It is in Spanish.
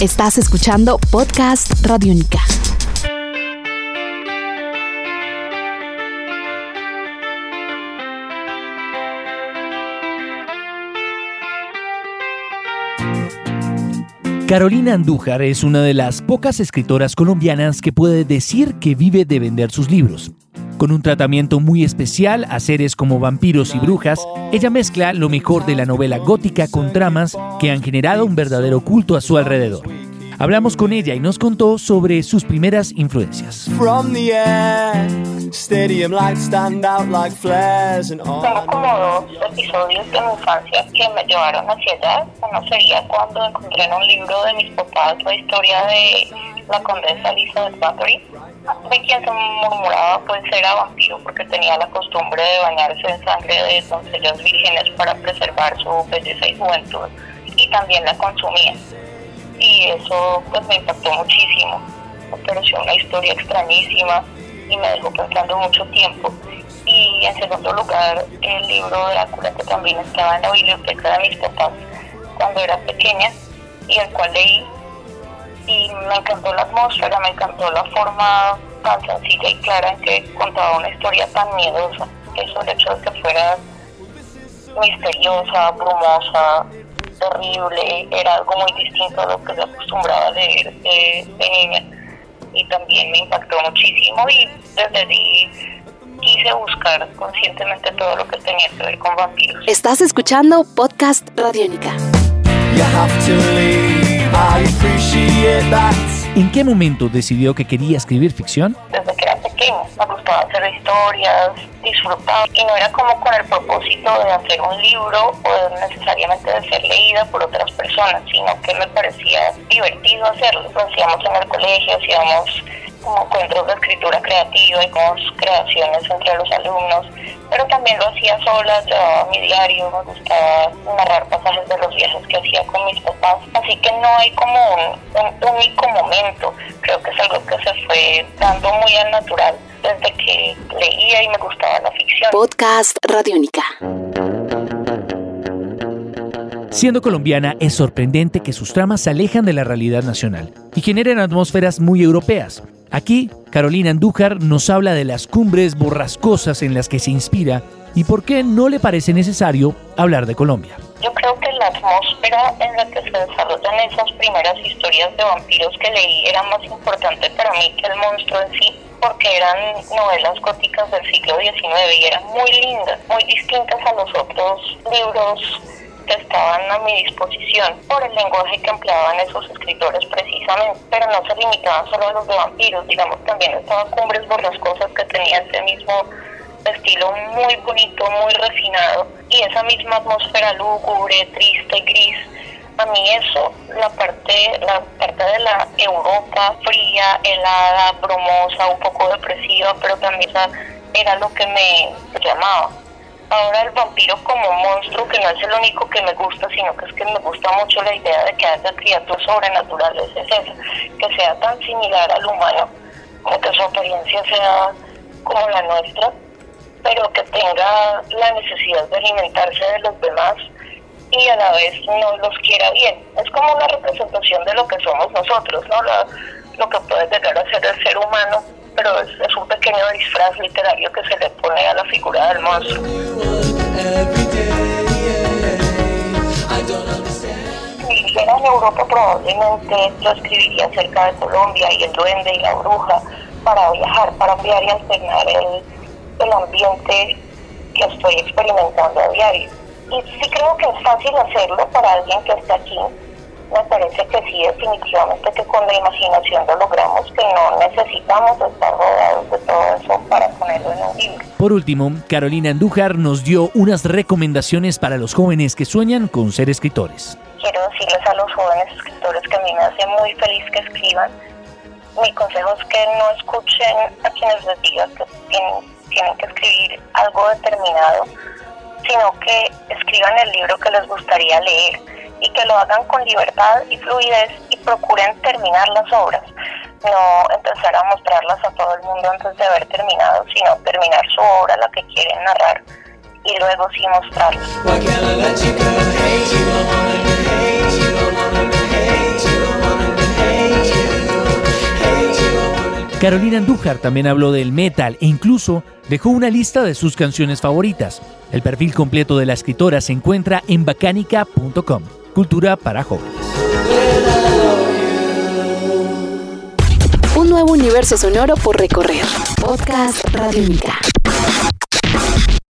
Estás escuchando Podcast Radio Única. Carolina Andújar es una de las pocas escritoras colombianas que puede decir que vive de vender sus libros. Con un tratamiento muy especial a seres como vampiros y brujas, ella mezcla lo mejor de la novela gótica con tramas que han generado un verdadero culto a su alrededor. Hablamos con ella y nos contó sobre sus primeras influencias. Tengo como dos episodios de mi infancia que me llevaron hacia allá. Uno sería cuando encontré en un libro de mis papás la historia de la condesa Elizabeth Bathory, de quien se murmuraba pues era vampiro porque tenía la costumbre de bañarse en sangre de doncellas vírgenes para preservar su belleza y juventud y también la consumía y eso pues me impactó muchísimo. Me pareció una historia extrañísima y me dejó pensando mucho tiempo. Y en segundo lugar, el libro de Drácula que también estaba en la biblioteca de mis papás cuando era pequeña y el cual leí y me encantó la atmósfera, me encantó la forma tan sencilla y clara en que contaba una historia tan miedosa. Eso el hecho de que fuera misteriosa, brumosa, terrible, era algo muy distinto a lo que se acostumbraba a leer de, niña y también me impactó muchísimo y desde ahí quise buscar conscientemente todo lo que tenía que ver con vampiros. Estás escuchando Podcast Radiónica. ¿En qué momento decidió que quería escribir ficción? Desde que era pequeño, me gustaba hacer historias, disfrutar y no era como con el propósito de hacer un libro o necesariamente de ser leída por otras personas, sino que me parecía divertido hacerlo. Lo hacíamos en el colegio, hacíamos como encuentros de escritura creativa y como creaciones entre los alumnos, pero también lo hacía sola, llevaba mi diario, me gustaba narrar pasajes de los viajes que hacía con mis papás, así que no hay como un, único momento, creo que es algo que se fue dando muy al natural desde que leía y me gustaba la ficción. Podcast Radiónica. Siendo colombiana, es sorprendente que sus tramas se alejan de la realidad nacional y generan atmósferas muy europeas. Aquí, Carolina Andújar nos habla de las cumbres borrascosas en las que se inspira y por qué no le parece necesario hablar de Colombia. Yo creo que la atmósfera en la que se desarrollan esas primeras historias de vampiros que leí era más importante para mí que el monstruo en sí, porque eran novelas góticas del siglo XIX y eran muy lindas, muy distintas a los otros libros estaban a mi disposición por el lenguaje que empleaban esos escritores precisamente, pero no se limitaban solo a los de vampiros, digamos, también estaban Cumbres Borrascosas que tenía ese mismo estilo muy bonito, muy refinado y esa misma atmósfera lúgubre, triste, gris. A mí eso, la parte, la parte de la Europa fría, helada, bromosa, un poco depresiva, pero también era lo que me llamaba. Ahora el vampiro como monstruo, que no es el único que me gusta, sino que es que me gusta mucho la idea de que haya criaturas sobrenaturales, es esa, que sea tan similar al humano, como que su apariencia sea como la nuestra, pero que tenga la necesidad de alimentarse de los demás y a la vez no los quiera bien. Es como una representación de lo que somos nosotros, ¿no? lo que puede llegar a ser el ser humano pero es, un pequeño disfraz literario que se le pone a la figura del monstruo. Si viviera en Europa probablemente yo escribiría acerca de Colombia y el duende y la bruja para viajar, para ampliar y alternar el, el ambiente que estoy experimentando a diario. Y sí creo que es fácil hacerlo para alguien que está aquí, me parece que sí, definitivamente que con la imaginación lo logramos, que no necesitamos estar rodeados de todo eso para ponerlo en un libro. Por último, Carolina Andújar nos dio unas recomendaciones para los jóvenes que sueñan con ser escritores. Quiero decirles a los jóvenes escritores que a mí me hace muy feliz que escriban. Mi consejo es que no escuchen a quienes les digan que tienen que escribir algo determinado, sino que escriban el libro que les gustaría leer y que lo hagan con libertad y fluidez y procuren terminar las obras, no empezar a mostrarlas a todo el mundo antes de haber terminado, sino terminar su obra, la que quieren narrar, y luego sí mostrarla. Carolina Andújar también habló del metal e incluso dejó una lista de sus canciones favoritas. El perfil completo de la escritora se encuentra en bacanica.com. Cultura para jóvenes. Un nuevo universo sonoro por recorrer. Podcast Radio Radiónica.